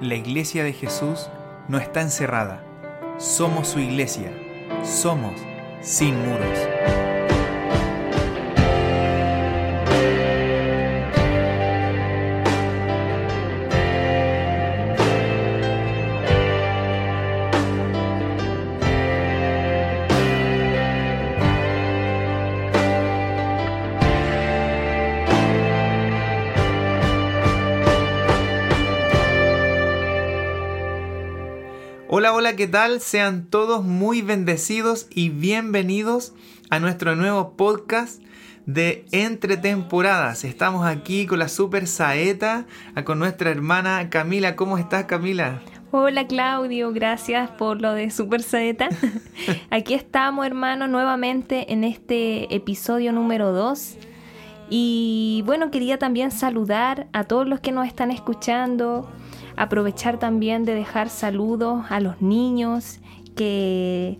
La iglesia de Jesús no está encerrada. Somos su iglesia. Somos sin muros. Hola, hola, ¿qué tal? Sean todos muy bendecidos y bienvenidos a nuestro nuevo podcast de Entre Temporadas. Estamos aquí con la super saeta, con nuestra hermana Camila. ¿Cómo estás, Camila? Hola Claudio, gracias por lo de Super Saeta. Aquí estamos, hermano, nuevamente en este episodio número 2. Y bueno, quería también saludar a todos los que nos están escuchando, aprovechar también de dejar saludos a los niños que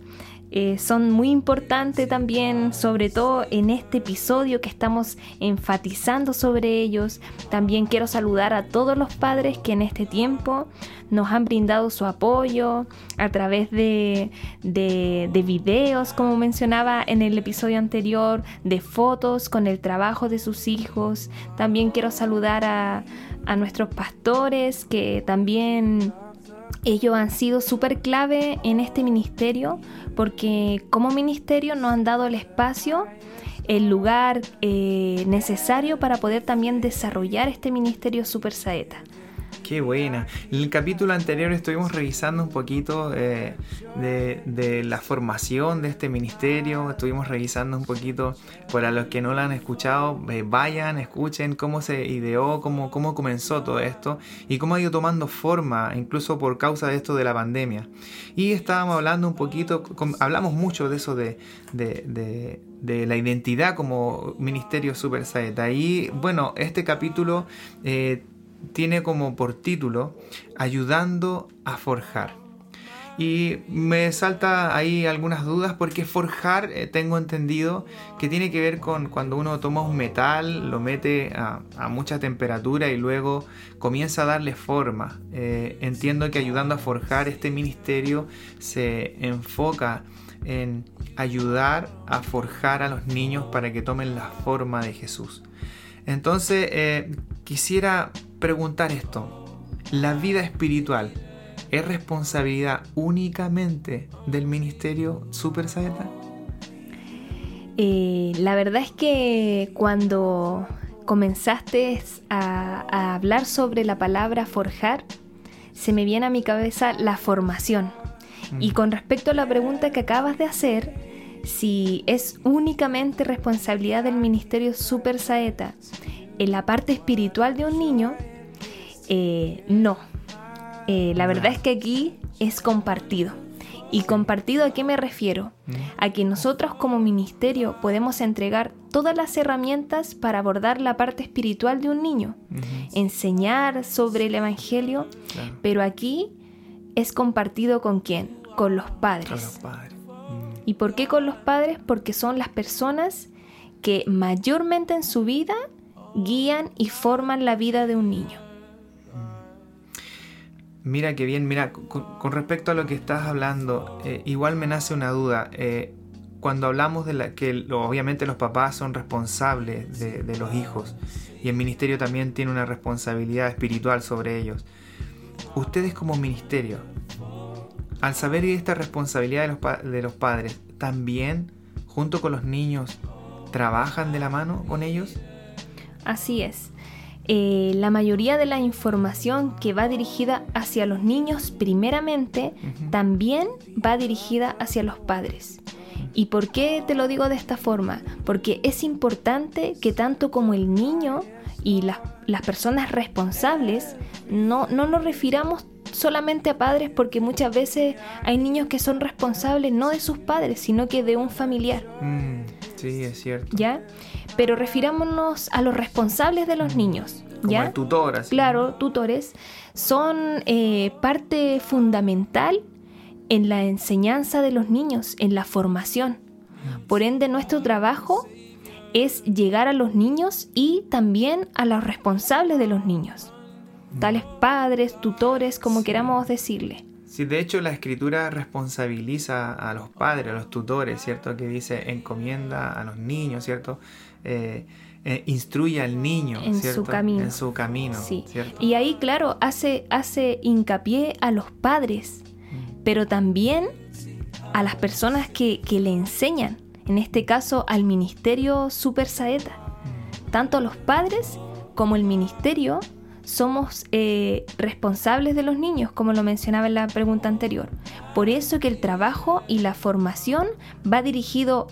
eh, son muy importantes también, sobre todo en este episodio que estamos enfatizando sobre ellos. También quiero saludar a todos los padres que en este tiempo nos han brindado su apoyo a través de, de, de videos, como mencionaba en el episodio anterior, de fotos con el trabajo de sus hijos. También quiero saludar a, a nuestros pastores que también ellos han sido súper clave en este ministerio porque como ministerio nos han dado el espacio, el lugar eh, necesario para poder también desarrollar este ministerio súper saeta. Qué buena. En el capítulo anterior estuvimos revisando un poquito eh, de, la formación de este ministerio, estuvimos revisando un poquito, para los que no lo han escuchado, eh, vayan, escuchen cómo se ideó, cómo, cómo comenzó todo esto y cómo ha ido tomando forma, incluso por causa de esto de la pandemia. Y estábamos hablando un poquito, hablamos mucho de eso de, la identidad como ministerio Super Saeta. Y bueno, este capítulo eh, tiene como por título Ayudando a forjar. Y me salta ahí algunas dudas porque forjar eh, tengo entendido que tiene que ver con cuando uno toma un metal, lo mete a, mucha temperatura y luego comienza a darle forma. Eh, entiendo que ayudando a forjar este ministerio se enfoca en ayudar a forjar a los niños para que tomen la forma de Jesús. Entonces eh, quisiera preguntar esto. ¿La vida espiritual es responsabilidad únicamente del ministerio Super Saeta? Eh, la verdad es que cuando comenzaste a, a, hablar sobre la palabra forjar, se me viene a mi cabeza la formación. Y mm. con respecto a la pregunta que acabas de hacer, si es únicamente responsabilidad del ministerio Super Saeta en la parte espiritual de un niño, eh, no. Eh, la verdad es que aquí es compartido. ¿Y compartido a qué me refiero? Mm. A que nosotros como ministerio podemos entregar todas las herramientas para abordar la parte espiritual de un niño, enseñar sobre el Evangelio, pero aquí es compartido con quién? Con los padres. Con los padres. Mm. ¿Y por qué con los padres? Porque son las personas que mayormente en su vida guían y forman la vida de un niño. Mira qué bien, mira, con, respecto a lo que estás hablando, eh, igual me nace una duda. Eh, cuando hablamos de la, que obviamente los papás son responsables de, los hijos y el ministerio también tiene una responsabilidad espiritual sobre ellos, ustedes como ministerio, al saber esta responsabilidad de los, de los padres, también junto con los niños, trabajan de la mano con ellos? Así es. Eh, la mayoría de la información que va dirigida hacia los niños primeramente también va dirigida hacia los padres. ¿Y por qué te lo digo de esta forma? Porque es importante que tanto como el niño y las personas responsables no, no nos refiramos solamente a padres porque muchas veces hay niños que son responsables no de sus padres, sino que de un familiar. Mm, sí, es cierto. ¿Ya? Pero refirámonos a los responsables de los niños. Como ¿ya? tutor, Claro, tutores. Son eh, parte fundamental en la enseñanza de los niños, en la formación. Por ende, nuestro trabajo es llegar a los niños y también a los responsables de los niños. tales padres, tutores, como queramos decirle. Sí, de hecho la escritura responsabiliza a los padres, a los tutores, ¿cierto? Que dice encomienda a los niños, ¿cierto? Eh, eh, instruye al niño en su camino. En su camino. Sí. Y ahí, claro, hace, hace hincapié a los padres, mm. pero también a las personas que, que, le enseñan, en este caso al ministerio Super Saeta. Mm. Tanto los padres como el ministerio somos eh, responsables de los niños, como lo mencionaba en la pregunta anterior. Por eso que el trabajo y la formación va dirigido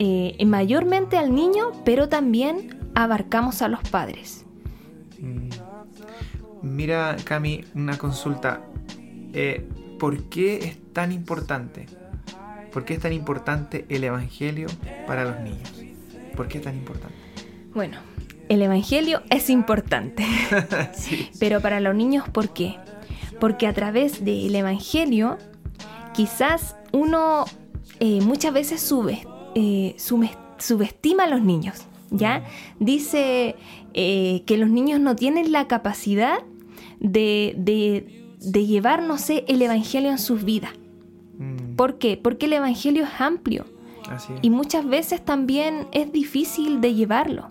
eh, mayormente al niño, pero también abarcamos a los padres. Mm. Mira, Cami, una consulta. Eh, ¿Por qué es tan importante? ¿Por qué es tan importante el Evangelio para los niños? ¿Por qué es tan importante? Bueno, el Evangelio es importante. Pero para los niños, ¿por qué? Porque a través del Evangelio, quizás uno eh, muchas veces sube, eh, subestima a los niños. ¿Ya? Dice eh, que los niños no tienen la capacidad de, de, llevar, no sé, el Evangelio en sus vidas. Mm. ¿Por qué? Porque el Evangelio es amplio. Y muchas veces también es difícil de llevarlo.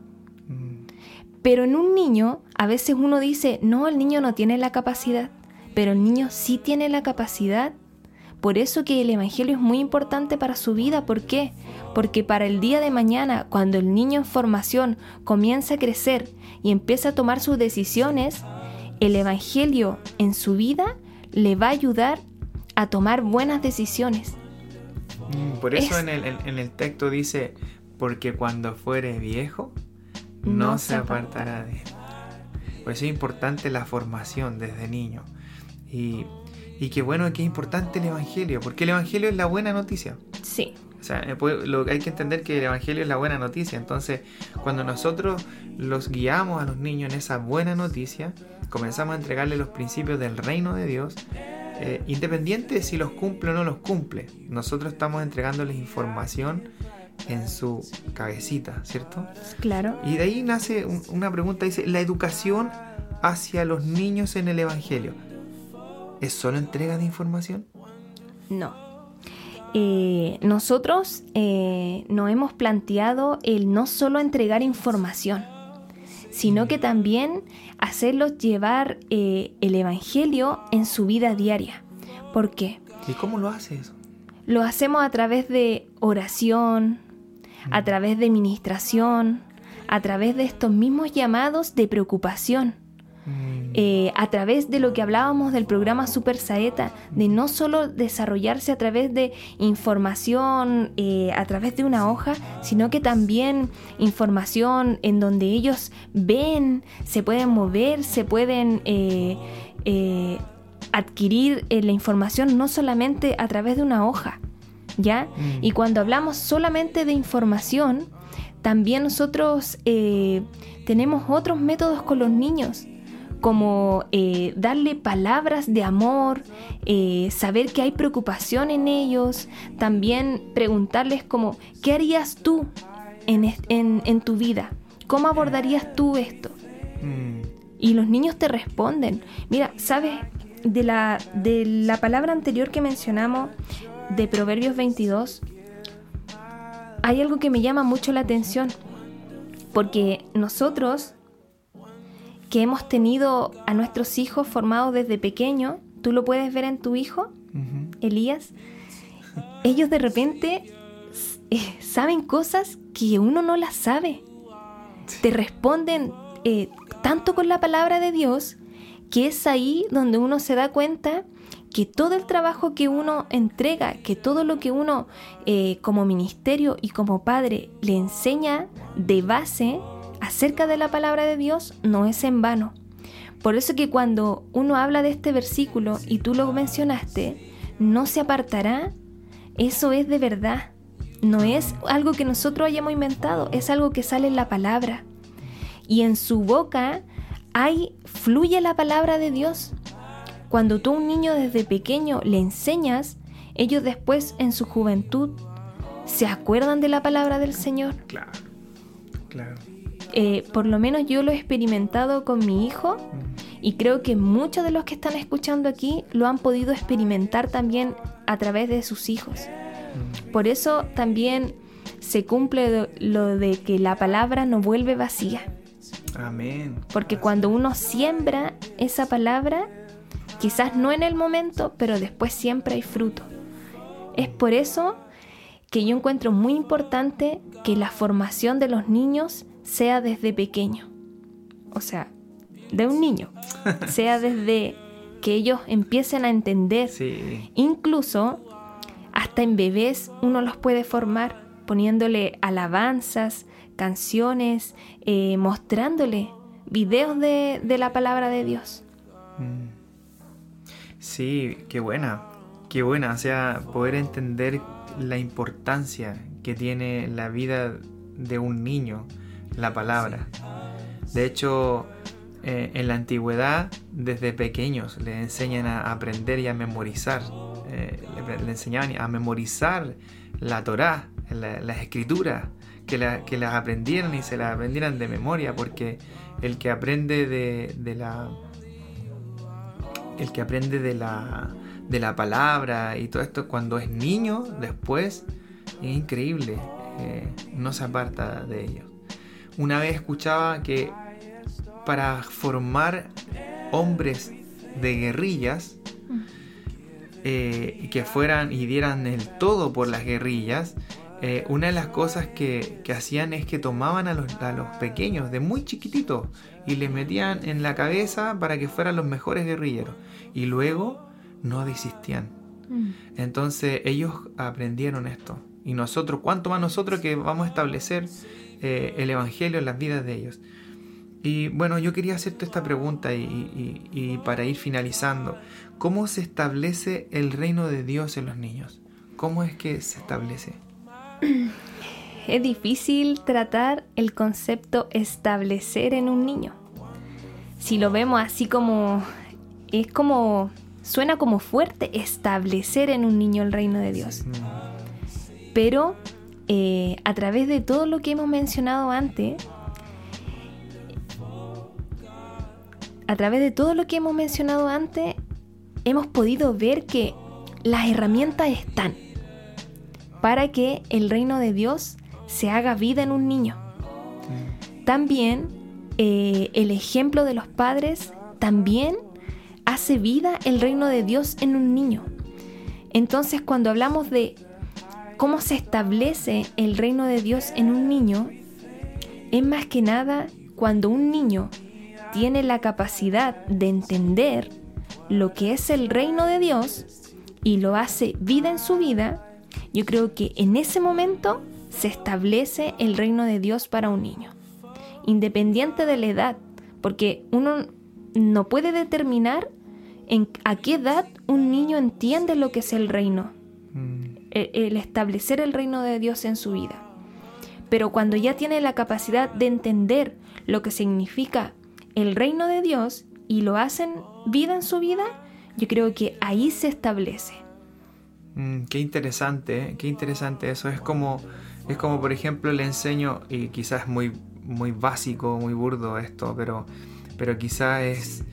Pero en un niño, a veces uno dice, no, el niño no tiene la capacidad, pero el niño sí tiene la capacidad. Por eso que el Evangelio es muy importante para su vida. ¿Por qué? Porque para el día de mañana, cuando el niño en formación comienza a crecer y empieza a tomar sus decisiones, el Evangelio en su vida le va a ayudar a tomar buenas decisiones. Mm, por eso en, el, en el texto dice, porque cuando fuere viejo, no, se apartará de él. Por eso es importante la formación desde niño. Y, y qué bueno que es importante el Evangelio, porque el Evangelio es la buena noticia. Sí. O sea, eh, lo, hay que entender que el Evangelio es la buena noticia. Entonces, cuando nosotros los guiamos a los niños en esa buena noticia, comenzamos a entregarle los principios del reino de Dios, eh, independiente de si los cumple o no los cumple. Nosotros estamos entregándoles información en su cabecita, ¿cierto? Claro. Y de ahí nace una pregunta, dice, ¿la educación hacia los niños en el Evangelio es solo entrega de información? No. Eh, nosotros eh, nos hemos planteado el no solo entregar información, sino que también hacerlos llevar eh, el Evangelio en su vida diaria. ¿Por qué? ¿Y cómo lo hace eso? Lo hacemos a través de oración, a través de ministración, a través de estos mismos llamados de preocupación. Mm. Eh, a través de lo que hablábamos del programa Super Saeta, de no solo desarrollarse a través de información, eh, a través de una hoja, sino que también información en donde ellos ven, se pueden mover, se pueden eh, adquirir la información no solamente a través de una hoja, ¿ya? Mm. Y cuando hablamos solamente de información, también nosotros eh, tenemos otros métodos con los niños, como eh, darle palabras de amor, eh, saber que hay preocupación en ellos, también preguntarles como, ¿qué harías tú en, tu vida? ¿Cómo abordarías tú esto? Mm. Y los niños te responden. Mira, ¿sabes? De la, de la palabra anterior que mencionamos, de Proverbios 22, hay algo que me llama mucho la atención, porque nosotros que hemos tenido a nuestros hijos formados desde pequeño, tú lo puedes ver en tu hijo, Elías, ellos de repente eh, saben cosas que uno no las sabe. Te responden eh, tanto con la palabra de Dios que es ahí donde uno se da cuenta que todo el trabajo que uno entrega, que todo lo que uno eh, como ministerio y como padre le enseña de base acerca de la palabra de Dios no es en vano. Por eso que cuando uno habla de este versículo y tú lo mencionaste, no se apartará, eso es de verdad. No es algo que nosotros hayamos inventado, es algo que sale en la palabra. Y en su boca hay fluye la palabra de Dios. Cuando tú a un niño desde pequeño le enseñas, ellos después en su juventud se acuerdan de la palabra del Señor. Claro, claro. Eh, por lo menos yo lo he experimentado con mi hijo Y creo que muchos de los que están escuchando aquí lo han podido experimentar también a través de sus hijos. Por eso también se cumple lo de que la palabra no vuelve vacía. Amén. Porque cuando uno siembra esa palabra, quizás no en el momento, pero después siempre hay fruto. Es por eso que yo encuentro muy importante que la formación de los niños sea desde pequeño. O sea, de un niño. sea desde que ellos empiecen a entender. Incluso hasta en bebés uno los puede formar poniéndole alabanzas, canciones, eh, mostrándole videos de, la palabra de Dios. Mm. Sí, qué buena, qué buena, o sea, poder entender la importancia que tiene la vida de un niño, la palabra. De hecho, eh, en la antigüedad, desde pequeños, le enseñan a aprender y a memorizar. Eh, le, enseñaban a memorizar la Torá, las escrituras, que, que las aprendieran y se las aprendieran de memoria, porque el que aprende de, la. El que aprende de la, de la palabra y todo esto cuando es niño, después es increíble, eh, no se aparta de ellos. Una vez escuchaba que para formar hombres de guerrillas, eh, que fueran y dieran el todo por las guerrillas, eh, una de las cosas que, hacían es que tomaban a los, a los, pequeños de muy chiquititos y les metían en la cabeza para que fueran los mejores guerrilleros y luego no desistían. Mm. Entonces ellos aprendieron esto y nosotros, ¿cuánto más nosotros que vamos a establecer eh, el Evangelio en las vidas de ellos? Y bueno, yo quería hacerte esta pregunta y para ir finalizando, ¿cómo se establece el reino de Dios en los niños? ¿Cómo es que se establece? Es difícil tratar el concepto establecer en un niño. Si lo vemos así como es como suena como fuerte establecer en un niño el reino de Dios. Pero eh, a través de todo lo que hemos mencionado antes, a través de todo lo que hemos mencionado antes, hemos podido ver que las herramientas están para que el reino de Dios se haga vida en un niño. También eh, el ejemplo de los padres también hace vida el reino de Dios en un niño. Entonces cuando hablamos de cómo se establece el reino de Dios en un niño, es más que nada cuando un niño tiene la capacidad de entender lo que es el reino de Dios y lo hace vida en su vida, yo creo que en ese momento se establece el reino de Dios para un niño, independiente de la edad, porque uno no puede determinar en a qué edad un niño entiende lo que es el reino, mm. el, establecer el reino de Dios en su vida. Pero cuando ya tiene la capacidad de entender lo que significa el reino de Dios y lo hacen vida en su vida, yo creo que ahí se establece. Mm, qué interesante, ¿eh? qué interesante eso. Es como, es como, por ejemplo, le enseño, y quizás es muy, muy básico, muy burdo esto, pero, pero quizás es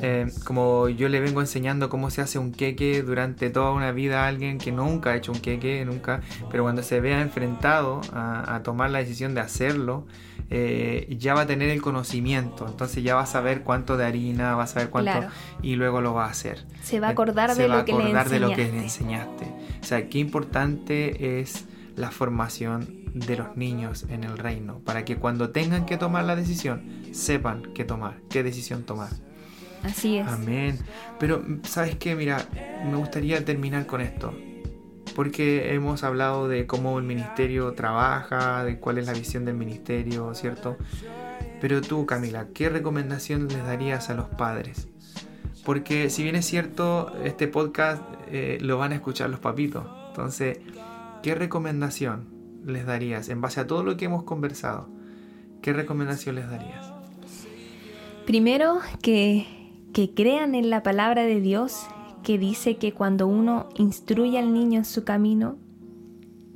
eh, como yo le vengo enseñando cómo se hace un queque durante toda una vida a alguien que nunca ha hecho un queque, nunca, pero cuando se vea enfrentado a tomar la decisión de hacerlo, eh, ya va a tener el conocimiento, entonces ya va a saber cuánto de harina, va a saber cuánto y luego lo va a hacer. Se va a acordar, de, lo que le de lo que le enseñaste. O sea, qué importante es la formación de los niños en el reino, para que cuando tengan que tomar la decisión, sepan qué tomar, qué decisión tomar. Así es. Amén. Pero, ¿sabes qué? Mira, me gustaría terminar con esto porque hemos hablado de cómo el ministerio trabaja, de cuál es la visión del ministerio, ¿cierto? Pero tú, Camila, ¿qué recomendación les darías a los padres? Porque si bien es cierto, este podcast eh, lo van a escuchar los papitos. Entonces, ¿qué recomendación les darías en base a todo lo que hemos conversado? ¿Qué recomendación les darías? Primero, que, que crean en la palabra de Dios que dice que cuando uno instruye al niño en su camino,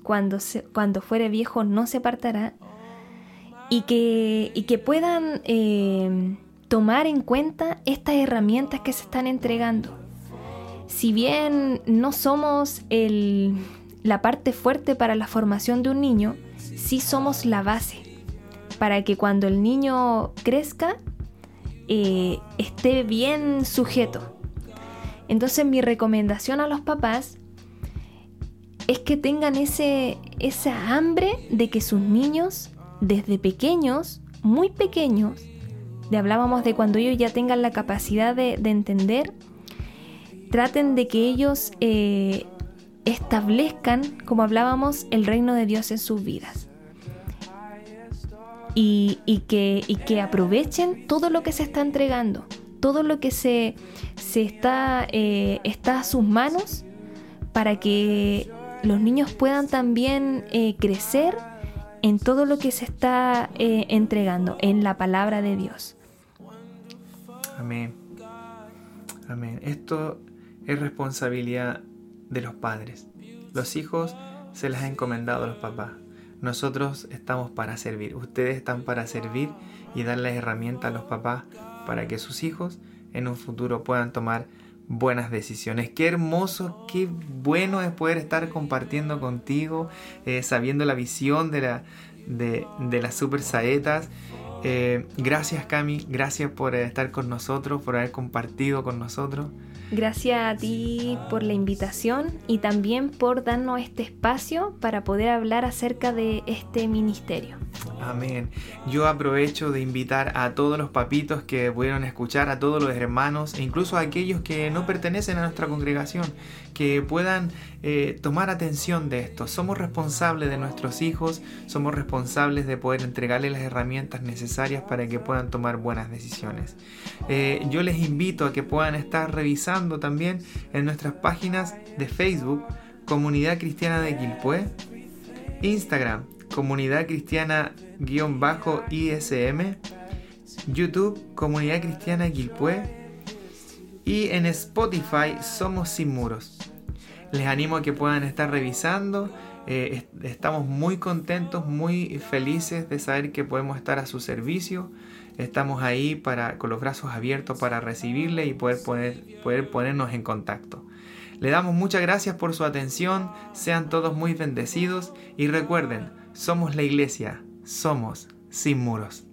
cuando, cuando fuere viejo no se apartará, y que, y que puedan eh, tomar en cuenta estas herramientas que se están entregando. Si bien no somos la parte fuerte para la formación de un niño, sí somos la base para que cuando el niño crezca eh, esté bien sujeto. Entonces mi recomendación a los papás es que tengan ese, esa hambre de que sus niños, desde pequeños, muy pequeños, de hablábamos de cuando ellos ya tengan la capacidad de, entender, traten de que ellos eh, establezcan, como hablábamos, el reino de Dios en sus vidas. Y, que, que, aprovechen todo lo que se está entregando, todo lo que se, se está, eh, está a sus manos para que los niños puedan también eh, crecer en todo lo que se está eh, entregando, en la palabra de Dios. Amén. Amén. Esto es responsabilidad de los padres. Los hijos se les ha encomendado a los papás. Nosotros estamos para servir. Ustedes están para servir y darles herramientas a los papás para que sus hijos en un futuro puedan tomar buenas decisiones. Qué hermoso, qué bueno es poder estar compartiendo contigo, eh, sabiendo la visión de, la, de, las super saetas. Eh, gracias Cami, gracias por estar con nosotros, por haber compartido con nosotros. Gracias a ti por la invitación y también por darnos este espacio para poder hablar acerca de este ministerio. Amén. Yo aprovecho de invitar a todos los papitos que pudieron escuchar, a todos los hermanos e incluso a aquellos que no pertenecen a nuestra congregación, que puedan eh, tomar atención de esto. Somos responsables de nuestros hijos, somos responsables de poder entregarles las herramientas necesarias para que puedan tomar buenas decisiones. Eh, yo les invito a que puedan estar revisando también en nuestras páginas de Facebook, Comunidad Cristiana de Quilpué, Instagram, Comunidad Cristiana-ISM, YouTube, Comunidad Cristiana Quilpué y en Spotify Somos Sin Muros. Les animo a que puedan estar revisando. Eh, estamos muy contentos, muy felices de saber que podemos estar a su servicio. Estamos ahí para, con los brazos abiertos para recibirle y poder, poder ponernos en contacto. Le damos muchas gracias por su atención, sean todos muy bendecidos y recuerden, somos la iglesia, somos sin muros.